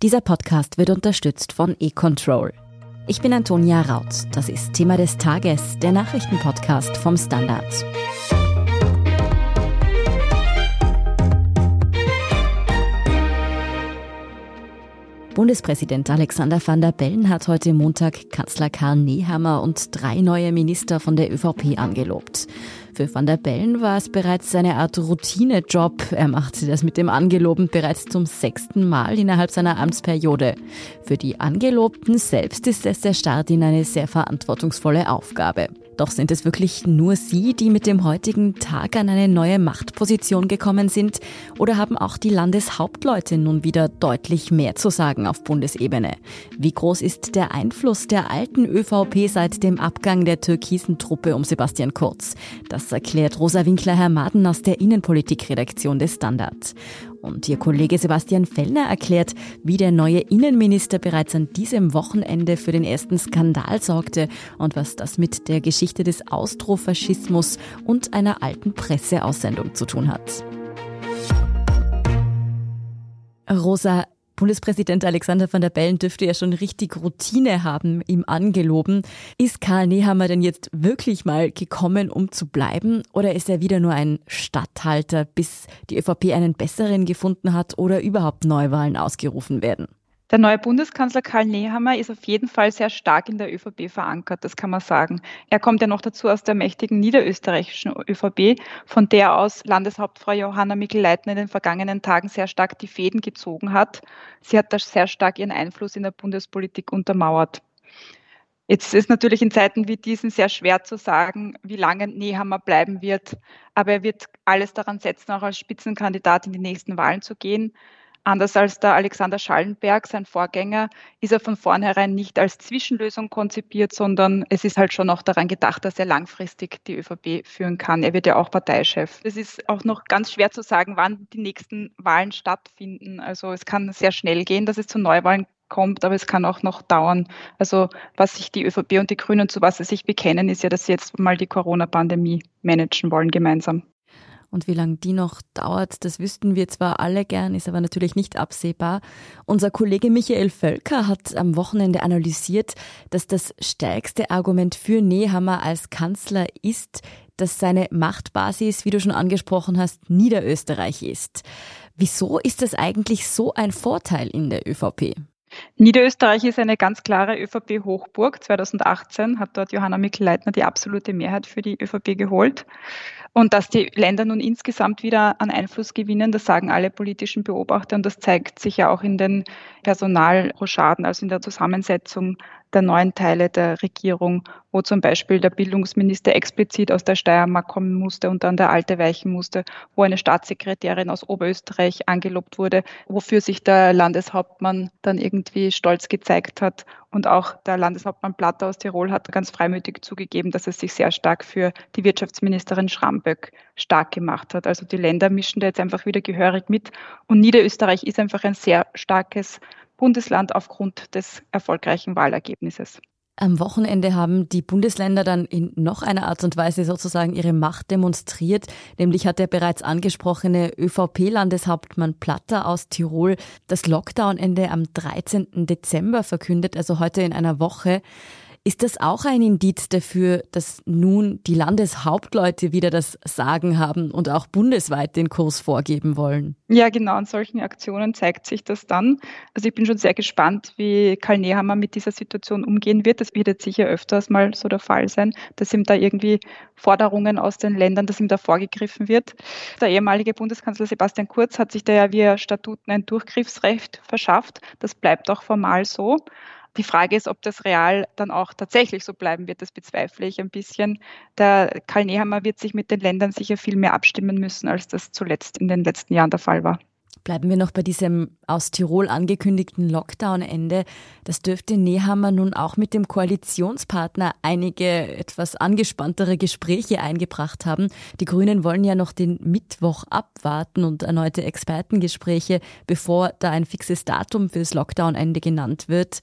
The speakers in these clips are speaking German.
Dieser Podcast wird unterstützt von eControl. Ich bin Antonia Raut. Das ist Thema des Tages, der Nachrichtenpodcast vom Standard. Bundespräsident Alexander van der Bellen hat heute Montag Kanzler Karl Nehammer und drei neue Minister von der ÖVP angelobt. Für Van der Bellen war es bereits eine Art Routinejob. Er machte das mit dem Angeloben bereits zum sechsten Mal innerhalb seiner Amtsperiode. Für die Angelobten selbst ist es der Start in eine sehr verantwortungsvolle Aufgabe. Doch sind es wirklich nur Sie, die mit dem heutigen Tag an eine neue Machtposition gekommen sind? Oder haben auch die Landeshauptleute nun wieder deutlich mehr zu sagen auf Bundesebene? Wie groß ist der Einfluss der alten ÖVP seit dem Abgang der türkisen Truppe um Sebastian Kurz? Das erklärt Rosa Winkler-Herr-Maden aus der Innenpolitikredaktion des Standard. Und ihr Kollege Sebastian Fellner erklärt, wie der neue Innenminister bereits an diesem Wochenende für den ersten Skandal sorgte und was das mit der Geschichte des Austrofaschismus und einer alten Presseaussendung zu tun hat. Rosa, Bundespräsident Alexander van der Bellen dürfte ja schon richtig Routine haben, ihm angeloben. Ist Karl Nehammer denn jetzt wirklich mal gekommen, um zu bleiben? Oder ist er wieder nur ein Statthalter, bis die ÖVP einen besseren gefunden hat oder überhaupt Neuwahlen ausgerufen werden? Der neue Bundeskanzler Karl Nehammer ist auf jeden Fall sehr stark in der ÖVP verankert, das kann man sagen. Er kommt ja noch dazu aus der mächtigen niederösterreichischen ÖVP, von der aus Landeshauptfrau Johanna Mikl-Leitner in den vergangenen Tagen sehr stark die Fäden gezogen hat. Sie hat da sehr stark ihren Einfluss in der Bundespolitik untermauert. Jetzt ist natürlich in Zeiten wie diesen sehr schwer zu sagen, wie lange Nehammer bleiben wird. Aber er wird alles daran setzen, auch als Spitzenkandidat in die nächsten Wahlen zu gehen. Anders als der Alexander Schallenberg, sein Vorgänger, ist er von vornherein nicht als Zwischenlösung konzipiert, sondern es ist halt schon auch daran gedacht, dass er langfristig die ÖVP führen kann. Er wird ja auch Parteichef. Es ist auch noch ganz schwer zu sagen, wann die nächsten Wahlen stattfinden. Also es kann sehr schnell gehen, dass es zu Neuwahlen kommt, aber es kann auch noch dauern. Also was sich die ÖVP und die Grünen, zu was sie sich bekennen, ist ja, dass sie jetzt mal die Corona-Pandemie managen wollen gemeinsam. Und wie lange die noch dauert, das wüssten wir zwar alle gern, ist aber natürlich nicht absehbar. Unser Kollege Michael Völker hat am Wochenende analysiert, dass das stärkste Argument für Nehammer als Kanzler ist, dass seine Machtbasis, wie du schon angesprochen hast, Niederösterreich ist. Wieso ist das eigentlich so ein Vorteil in der ÖVP? Niederösterreich ist eine ganz klare ÖVP-Hochburg. 2018 hat dort Johanna Mikl-Leitner die absolute Mehrheit für die ÖVP geholt. Und dass die Länder nun insgesamt wieder an Einfluss gewinnen, das sagen alle politischen Beobachter und das zeigt sich ja auch in den Personalrochaden, also in der Zusammensetzung der neuen Teile der Regierung, wo zum Beispiel der Bildungsminister explizit aus der Steiermark kommen musste und dann der Alte weichen musste, wo eine Staatssekretärin aus Oberösterreich angelobt wurde, wofür sich der Landeshauptmann dann irgendwie stolz gezeigt hat. Und auch der Landeshauptmann Platter aus Tirol hat ganz freimütig zugegeben, dass er sich sehr stark für die Wirtschaftsministerin Schramböck stark gemacht hat. Also die Länder mischen da jetzt einfach wieder gehörig mit. Und Niederösterreich ist einfach ein sehr starkes Bundesland aufgrund des erfolgreichen Wahlergebnisses. Am Wochenende haben die Bundesländer dann in noch einer Art und Weise sozusagen ihre Macht demonstriert. Nämlich hat der bereits angesprochene ÖVP-Landeshauptmann Platter aus Tirol das Lockdown-Ende am 13. Dezember verkündet, also heute in einer Woche. Ist das auch ein Indiz dafür, dass nun die Landeshauptleute wieder das Sagen haben und auch bundesweit den Kurs vorgeben wollen? Ja, genau. In solchen Aktionen zeigt sich das dann. Also ich bin schon sehr gespannt, wie Karl Nehammer mit dieser Situation umgehen wird. Das wird jetzt sicher öfters mal so der Fall sein, dass ihm da irgendwie Forderungen aus den Ländern, dass ihm da vorgegriffen wird. Der ehemalige Bundeskanzler Sebastian Kurz hat sich da ja via Statuten ein Durchgriffsrecht verschafft. Das bleibt auch formal so. Die Frage ist, ob das real dann auch tatsächlich so bleiben wird, das bezweifle ich ein bisschen. Der Karl Nehammer wird sich mit den Ländern sicher viel mehr abstimmen müssen, als das zuletzt in den letzten Jahren der Fall war. Bleiben wir noch bei diesem aus Tirol angekündigten Lockdown-Ende. Das dürfte Nehammer nun auch mit dem Koalitionspartner einige etwas angespanntere Gespräche eingebracht haben. Die Grünen wollen ja noch den Mittwoch abwarten und erneute Expertengespräche, bevor da ein fixes Datum fürs Lockdown-Ende genannt wird.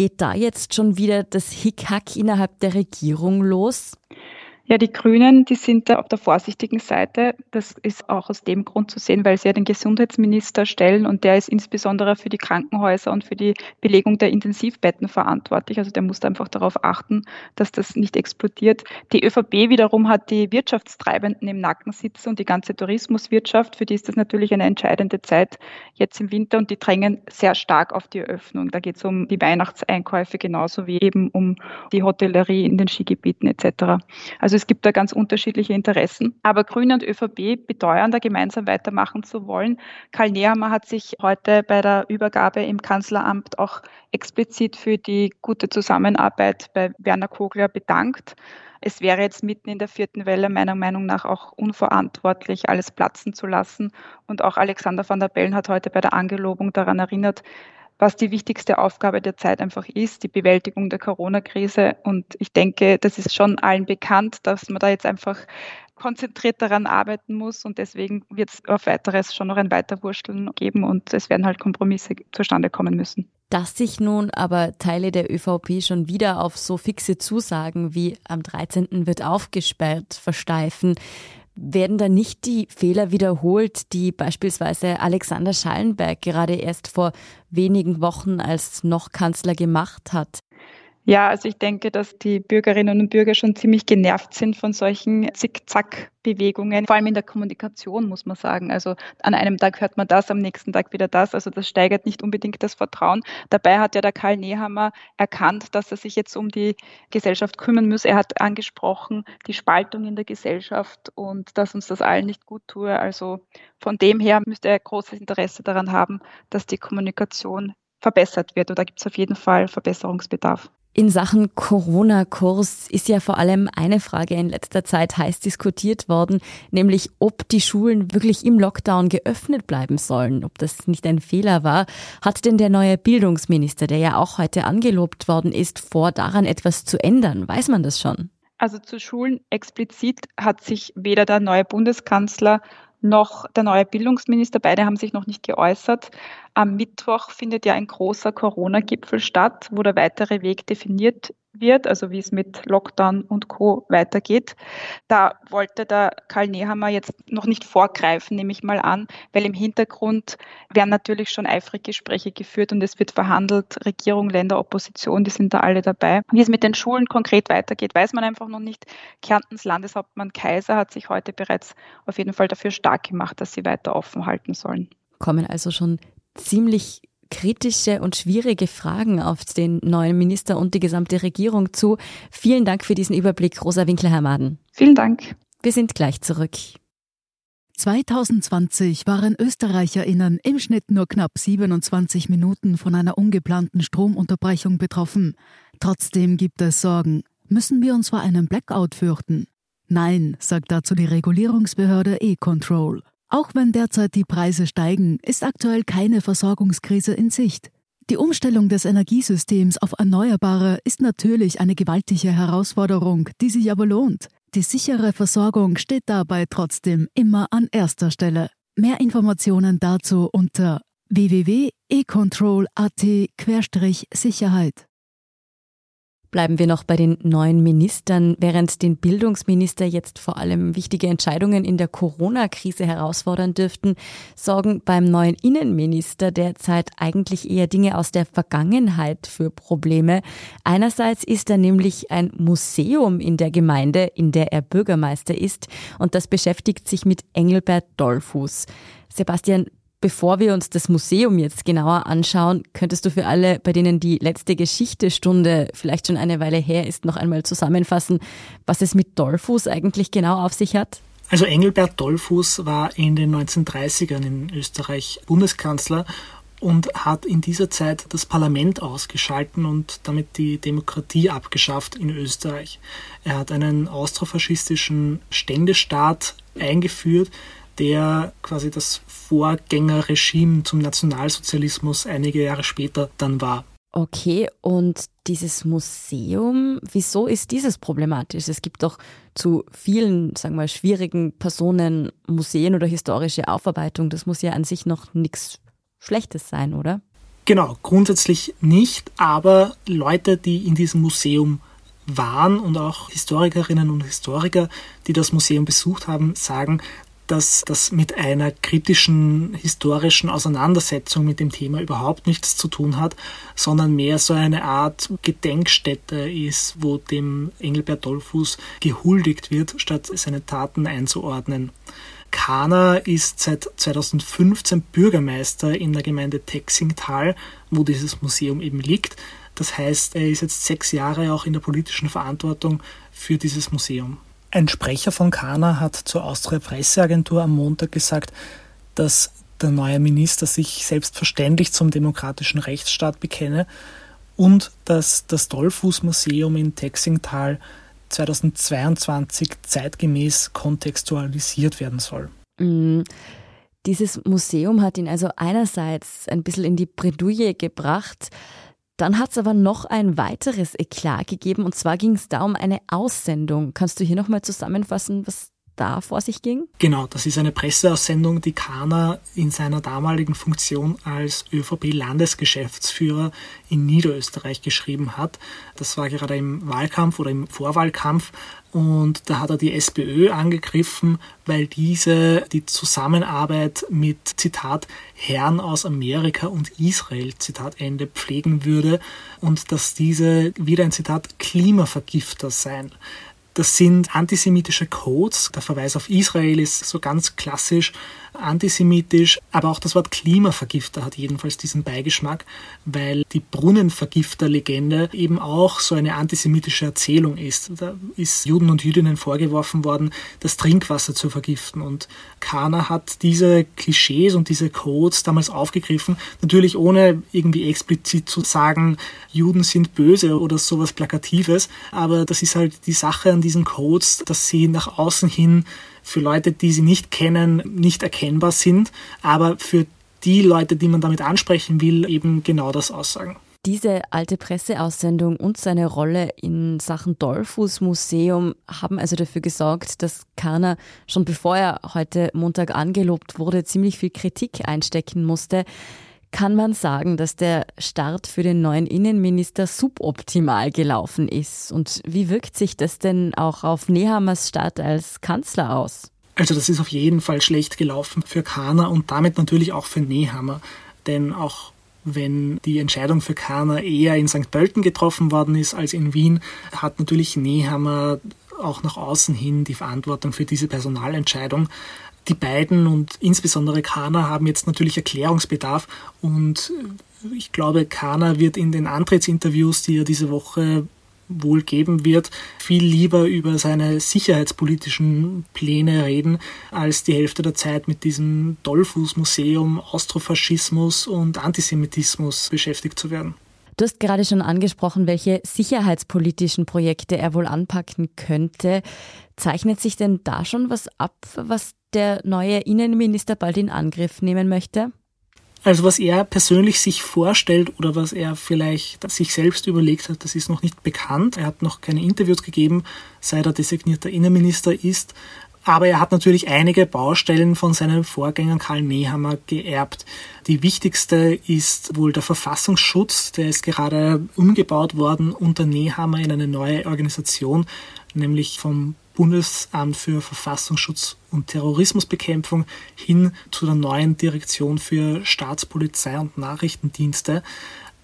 Geht da jetzt schon wieder das Hickhack innerhalb der Regierung los? Ja, die Grünen, die sind da auf der vorsichtigen Seite. Das ist auch aus dem Grund zu sehen, weil sie ja den Gesundheitsminister stellen und der ist insbesondere für die Krankenhäuser und für die Belegung der Intensivbetten verantwortlich. Also der muss einfach darauf achten, dass das nicht explodiert. Die ÖVP wiederum hat die Wirtschaftstreibenden im Nacken sitzen und die ganze Tourismuswirtschaft. Für die ist das natürlich eine entscheidende Zeit jetzt im Winter und die drängen sehr stark auf die Eröffnung. Da geht es um die Weihnachtseinkäufe genauso wie eben um die Hotellerie in den Skigebieten etc. Also es gibt da ganz unterschiedliche Interessen. Aber Grüne und ÖVP beteuern da gemeinsam weitermachen zu wollen. Karl Nehammer hat sich heute bei der Übergabe im Kanzleramt auch explizit für die gute Zusammenarbeit bei Werner Kogler bedankt. Es wäre jetzt mitten in der vierten Welle meiner Meinung nach auch unverantwortlich, alles platzen zu lassen. Und auch Alexander van der Bellen hat heute bei der Angelobung daran erinnert, was die wichtigste Aufgabe der Zeit einfach ist, die Bewältigung der Corona-Krise. Und ich denke, das ist schon allen bekannt, dass man da jetzt einfach konzentriert daran arbeiten muss und deswegen wird es auf weiteres schon noch ein Weiterwursteln geben und es werden halt Kompromisse zustande kommen müssen. Dass sich nun aber Teile der ÖVP schon wieder auf so fixe Zusagen wie am 13. wird aufgesperrt versteifen, werden da nicht die Fehler wiederholt, die beispielsweise Alexander Schallenberg gerade erst vor wenigen Wochen als noch Kanzler gemacht hat? Ja, also ich denke, dass die Bürgerinnen und Bürger schon ziemlich genervt sind von solchen Zickzack-Bewegungen, vor allem in der Kommunikation, muss man sagen. Also an einem Tag hört man das, am nächsten Tag wieder das. Also das steigert nicht unbedingt das Vertrauen. Dabei hat ja der Karl Nehammer erkannt, dass er sich jetzt um die Gesellschaft kümmern muss. Er hat angesprochen, die Spaltung in der Gesellschaft und dass uns das allen nicht gut tue. Also von dem her müsste er großes Interesse daran haben, dass die Kommunikation verbessert wird. Und da gibt es auf jeden Fall Verbesserungsbedarf. In Sachen Corona-Kurs ist ja vor allem eine Frage in letzter Zeit heiß diskutiert worden, nämlich ob die Schulen wirklich im Lockdown geöffnet bleiben sollen, ob das nicht ein Fehler war. Hat denn der neue Bildungsminister, der ja auch heute angelobt worden ist, vor, daran etwas zu ändern? Weiß man das schon? Also zu Schulen explizit hat sich weder der neue Bundeskanzler noch der neue Bildungsminister. Beide haben sich noch nicht geäußert. Am Mittwoch findet ja ein großer Corona-Gipfel statt, wo der weitere Weg definiert wird, also wie es mit Lockdown und Co. weitergeht. Da wollte der Karl Nehammer jetzt noch nicht vorgreifen, nehme ich mal an, weil im Hintergrund werden natürlich schon eifrig Gespräche geführt und es wird verhandelt, Regierung, Länder, Opposition, die sind da alle dabei. Wie es mit den Schulen konkret weitergeht, weiß man einfach noch nicht. Kärntens Landeshauptmann Kaiser hat sich heute bereits auf jeden Fall dafür stark gemacht, dass sie weiter offen halten sollen. Kommen also schon ziemlich kritische und schwierige Fragen auf den neuen Minister und die gesamte Regierung zu. Vielen Dank für diesen Überblick, Rosa Winkler-Hermaden. Vielen Dank. Wir sind gleich zurück. 2020 waren ÖsterreicherInnen im Schnitt nur knapp 27 Minuten von einer ungeplanten Stromunterbrechung betroffen. Trotzdem gibt es Sorgen. Müssen wir uns vor einem Blackout fürchten? Nein, sagt dazu die Regulierungsbehörde E-Control. Auch wenn derzeit die Preise steigen, ist aktuell keine Versorgungskrise in Sicht. Die Umstellung des Energiesystems auf Erneuerbare ist natürlich eine gewaltige Herausforderung, die sich aber lohnt. Die sichere Versorgung steht dabei trotzdem immer an erster Stelle. Mehr Informationen dazu unter www.econtrol.at-sicherheit. Bleiben wir noch bei den neuen Ministern. Während den Bildungsminister jetzt vor allem wichtige Entscheidungen in der Corona-Krise herausfordern dürften, sorgen beim neuen Innenminister derzeit eigentlich eher Dinge aus der Vergangenheit für Probleme. Einerseits ist er nämlich ein Museum in der Gemeinde, in der er Bürgermeister ist, und das beschäftigt sich mit Engelbert Dollfuß. Sebastian, Bevor wir uns das Museum jetzt genauer anschauen, könntest du für alle, bei denen die letzte Geschichtestunde vielleicht schon eine Weile her ist, noch einmal zusammenfassen, was es mit Dollfuß eigentlich genau auf sich hat? Also Engelbert Dollfuß war in den 1930ern in Österreich Bundeskanzler und hat in dieser Zeit das Parlament ausgeschalten und damit die Demokratie abgeschafft in Österreich. Er hat einen austrofaschistischen Ständestaat eingeführt, der quasi das Vorgängerregime zum Nationalsozialismus einige Jahre später dann war. Okay, und dieses Museum, wieso ist dieses problematisch? Es gibt doch zu vielen, sagen wir mal, schwierigen Personen Museen oder historische Aufarbeitung. Das muss ja an sich noch nichts Schlechtes sein, oder? Genau, grundsätzlich nicht, aber Leute, die in diesem Museum waren und auch Historikerinnen und Historiker, die das Museum besucht haben, sagen, dass das mit einer kritischen historischen Auseinandersetzung mit dem Thema überhaupt nichts zu tun hat, sondern mehr so eine Art Gedenkstätte ist, wo dem Engelbert Dollfuß gehuldigt wird, statt seine Taten einzuordnen. Kana ist seit 2015 Bürgermeister in der Gemeinde Texingtal, wo dieses Museum eben liegt. Das heißt, er ist jetzt sechs Jahre auch in der politischen Verantwortung für dieses Museum. Ein Sprecher von Kana hat zur Austria Presseagentur am Montag gesagt, dass der neue Minister sich selbstverständlich zum demokratischen Rechtsstaat bekenne und dass das Dollfuß-Museum in Texingtal 2022 zeitgemäß kontextualisiert werden soll. Mm. Dieses Museum hat ihn also einerseits ein bisschen in die Bredouille gebracht, dann hat es aber noch ein weiteres Eklat gegeben und zwar ging es da um eine Aussendung. Kannst du hier nochmal zusammenfassen, was da vor sich ging? Genau, das ist eine Presseaussendung, die Kahner in seiner damaligen Funktion als ÖVP-Landesgeschäftsführer in Niederösterreich geschrieben hat. Das war gerade im Wahlkampf oder im Vorwahlkampf und da hat er die SPÖ angegriffen, weil diese die Zusammenarbeit mit, Zitat, Herren aus Amerika und Israel, Zitat Ende, pflegen würde und dass diese wieder ein Zitat Klimavergifter seien. Das sind antisemitische Codes. Der Verweis auf Israel ist so ganz klassisch antisemitisch, aber auch das Wort Klimavergifter hat jedenfalls diesen Beigeschmack, weil die Brunnenvergifter-Legende eben auch so eine antisemitische Erzählung ist. Da ist Juden und Jüdinnen vorgeworfen worden, das Trinkwasser zu vergiften und Kana hat diese Klischees und diese Codes damals aufgegriffen, natürlich ohne irgendwie explizit zu sagen, Juden sind böse oder sowas Plakatives, aber das ist halt die Sache an diesen Codes, dass sie nach außen hin für Leute, die sie nicht kennen, nicht erkennbar sind, aber für die Leute, die man damit ansprechen will, eben genau das aussagen. Diese alte Presseaussendung und seine Rolle in Sachen Dollfuß Museum haben also dafür gesorgt, dass Karner schon bevor er heute Montag angelobt wurde, ziemlich viel Kritik einstecken musste kann man sagen, dass der Start für den neuen Innenminister suboptimal gelaufen ist. Und wie wirkt sich das denn auch auf Nehammers Start als Kanzler aus? Also das ist auf jeden Fall schlecht gelaufen für Kahner und damit natürlich auch für Nehammer. Denn auch wenn die Entscheidung für Kahner eher in St. Pölten getroffen worden ist als in Wien, hat natürlich Nehammer auch nach außen hin die Verantwortung für diese Personalentscheidung die beiden und insbesondere Kana haben jetzt natürlich Erklärungsbedarf und ich glaube, Kana wird in den Antrittsinterviews, die er diese Woche wohl geben wird, viel lieber über seine sicherheitspolitischen Pläne reden, als die Hälfte der Zeit mit diesem Dollfuß-Museum, Austrofaschismus und Antisemitismus beschäftigt zu werden. Du hast gerade schon angesprochen, welche sicherheitspolitischen Projekte er wohl anpacken könnte. Zeichnet sich denn da schon was ab, was der neue Innenminister bald in Angriff nehmen möchte? Also was er persönlich sich vorstellt oder was er vielleicht sich selbst überlegt hat, das ist noch nicht bekannt. Er hat noch keine Interviews gegeben, seit er designierter Innenminister ist. Aber er hat natürlich einige Baustellen von seinem Vorgänger Karl Nehammer geerbt. Die wichtigste ist wohl der Verfassungsschutz. Der ist gerade umgebaut worden unter Nehammer in eine neue Organisation, nämlich vom Bundesamt für Verfassungsschutz und Terrorismusbekämpfung hin zu der neuen Direktion für Staatspolizei und Nachrichtendienste.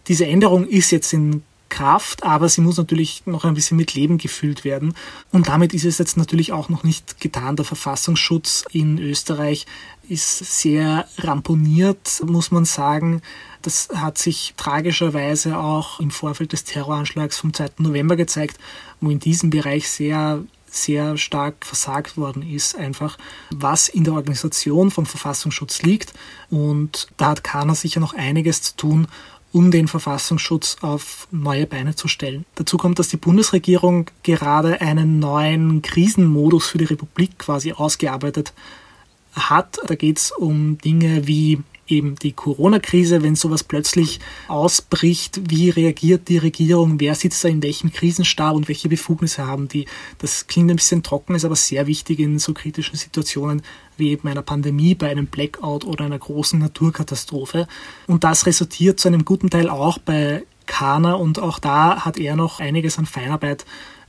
Diese Änderung ist jetzt in Kraft, aber sie muss natürlich noch ein bisschen mit Leben gefüllt werden. Und damit ist es jetzt natürlich auch noch nicht getan. Der Verfassungsschutz in Österreich ist sehr ramponiert, muss man sagen. Das hat sich tragischerweise auch im Vorfeld des Terroranschlags vom 2. November gezeigt, wo in diesem Bereich sehr sehr stark versagt worden ist, einfach was in der Organisation vom Verfassungsschutz liegt. Und da hat Kana sicher noch einiges zu tun, um den Verfassungsschutz auf neue Beine zu stellen. Dazu kommt, dass die Bundesregierung gerade einen neuen Krisenmodus für die Republik quasi ausgearbeitet hat. Da geht es um Dinge wie eben die Corona-Krise, wenn sowas plötzlich ausbricht, wie reagiert die Regierung, wer sitzt da in welchem Krisenstab und welche Befugnisse haben die. Das klingt ein bisschen trocken, ist aber sehr wichtig in so kritischen Situationen wie eben einer Pandemie, bei einem Blackout oder einer großen Naturkatastrophe. Und das resultiert zu einem guten Teil auch bei Kana und auch da hat er noch einiges an Feinarbeit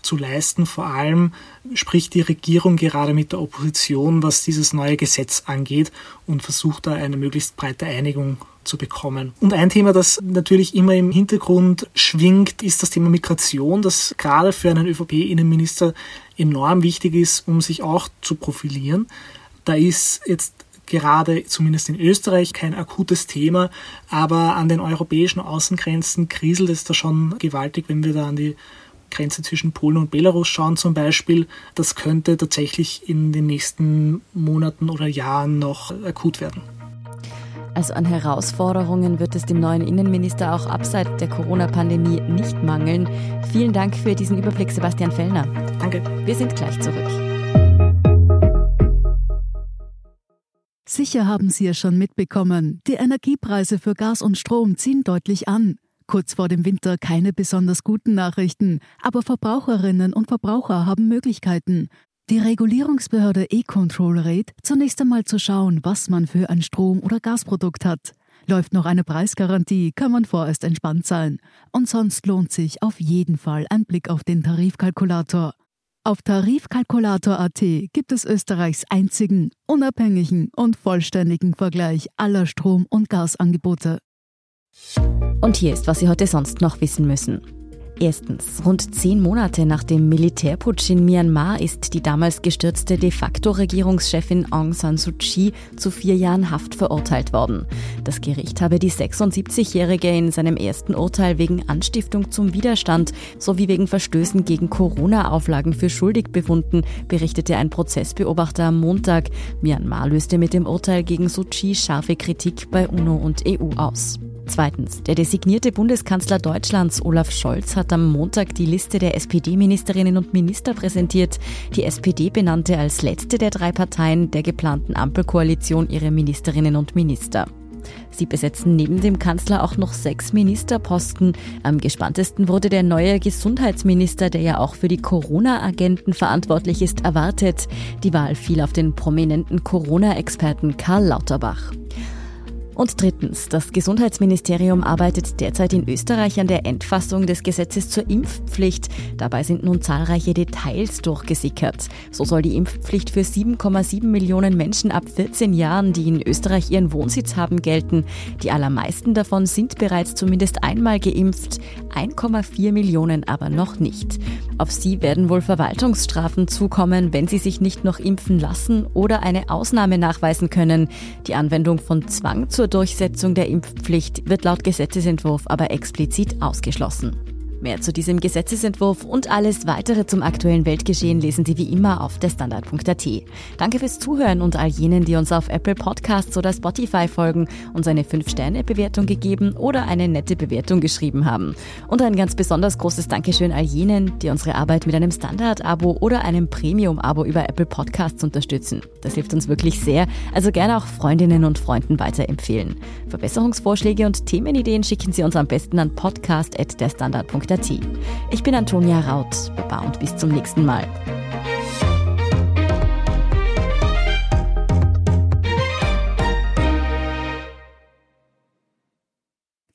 zu leisten. Vor allem spricht die Regierung gerade mit der Opposition, was dieses neue Gesetz angeht und versucht da eine möglichst breite Einigung zu bekommen. Und ein Thema, das natürlich immer im Hintergrund schwingt, ist das Thema Migration, das gerade für einen ÖVP-Innenminister enorm wichtig ist, um sich auch zu profilieren. Da ist jetzt gerade zumindest in Österreich kein akutes Thema, aber an den europäischen Außengrenzen kriselt es da schon gewaltig, wenn wir da an die Grenze zwischen Polen und Belarus schauen zum Beispiel. Das könnte tatsächlich in den nächsten Monaten oder Jahren noch akut werden. Also an Herausforderungen wird es dem neuen Innenminister auch abseits der Corona-Pandemie nicht mangeln. Vielen Dank für diesen Überblick, Sebastian Fellner. Danke. Wir sind gleich zurück. Sicher haben Sie es schon mitbekommen, die Energiepreise für Gas und Strom ziehen deutlich an. Kurz vor dem Winter keine besonders guten Nachrichten, aber Verbraucherinnen und Verbraucher haben Möglichkeiten. Die Regulierungsbehörde E-Control rät, zunächst einmal zu schauen, was man für ein Strom- oder Gasprodukt hat. Läuft noch eine Preisgarantie, kann man vorerst entspannt sein. Und sonst lohnt sich auf jeden Fall ein Blick auf den Tarifkalkulator. Auf Tarifkalkulator.at gibt es Österreichs einzigen, unabhängigen und vollständigen Vergleich aller Strom- und Gasangebote. Und hier ist, was Sie heute sonst noch wissen müssen. Erstens, rund zehn Monate nach dem Militärputsch in Myanmar ist die damals gestürzte de facto Regierungschefin Aung San Suu Kyi zu vier Jahren Haft verurteilt worden. Das Gericht habe die 76-Jährige in seinem ersten Urteil wegen Anstiftung zum Widerstand sowie wegen Verstößen gegen Corona-Auflagen für schuldig befunden, berichtete ein Prozessbeobachter am Montag. Myanmar löste mit dem Urteil gegen Suu Kyi scharfe Kritik bei UNO und EU aus. Zweitens, der designierte Bundeskanzler Deutschlands Olaf Scholz hat am Montag die Liste der SPD-Ministerinnen und Minister präsentiert. Die SPD benannte als letzte der drei Parteien der geplanten Ampelkoalition ihre Ministerinnen und Minister. Sie besetzen neben dem Kanzler auch noch sechs Ministerposten. Am gespanntesten wurde der neue Gesundheitsminister, der ja auch für die Corona-Agenten verantwortlich ist, erwartet. Die Wahl fiel auf den prominenten Corona-Experten Karl Lauterbach. Und drittens, das Gesundheitsministerium arbeitet derzeit in Österreich an der Endfassung des Gesetzes zur Impfpflicht. Dabei sind nun zahlreiche Details durchgesickert. So soll die Impfpflicht für 7,7 Millionen Menschen ab 14 Jahren, die in Österreich ihren Wohnsitz haben, gelten. Die allermeisten davon sind bereits zumindest einmal geimpft, 1,4 Millionen aber noch nicht. Auf sie werden wohl Verwaltungsstrafen zukommen, wenn sie sich nicht noch impfen lassen oder eine Ausnahme nachweisen können. Die Anwendung von Zwang zur Durchsetzung der Impfpflicht wird laut Gesetzesentwurf aber explizit ausgeschlossen. Mehr zu diesem Gesetzesentwurf und alles weitere zum aktuellen Weltgeschehen lesen Sie wie immer auf derstandard.at. Danke fürs Zuhören und all jenen, die uns auf Apple Podcasts oder Spotify folgen, uns eine 5-Sterne-Bewertung gegeben oder eine nette Bewertung geschrieben haben. Und ein ganz besonders großes Dankeschön all jenen, die unsere Arbeit mit einem Standard-Abo oder einem Premium-Abo über Apple Podcasts unterstützen. Das hilft uns wirklich sehr, also gerne auch Freundinnen und Freunden weiterempfehlen. Verbesserungsvorschläge und Themenideen schicken Sie uns am besten an podcast.derstandard.at www.ftf.at. Ich bin Antonia Raut. Baba und bis zum nächsten Mal.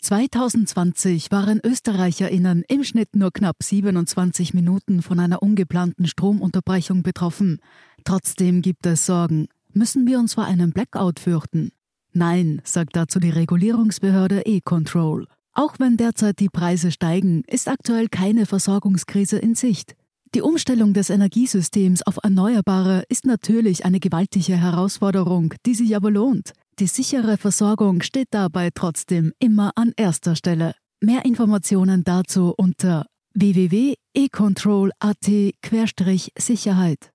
(2020) waren ÖsterreicherInnen im Schnitt nur knapp 27 Minuten von einer ungeplanten Stromunterbrechung betroffen. Trotzdem gibt es Sorgen. Müssen wir uns vor einem Blackout fürchten? Nein, sagt dazu die Regulierungsbehörde E-Control. Auch wenn derzeit die Preise steigen, ist aktuell keine Versorgungskrise in Sicht. Die Umstellung des Energiesystems auf Erneuerbare ist natürlich eine gewaltige Herausforderung, die sich aber lohnt. Die sichere Versorgung steht dabei trotzdem immer an erster Stelle. Mehr Informationen dazu unter www.econtrol.at-sicherheit.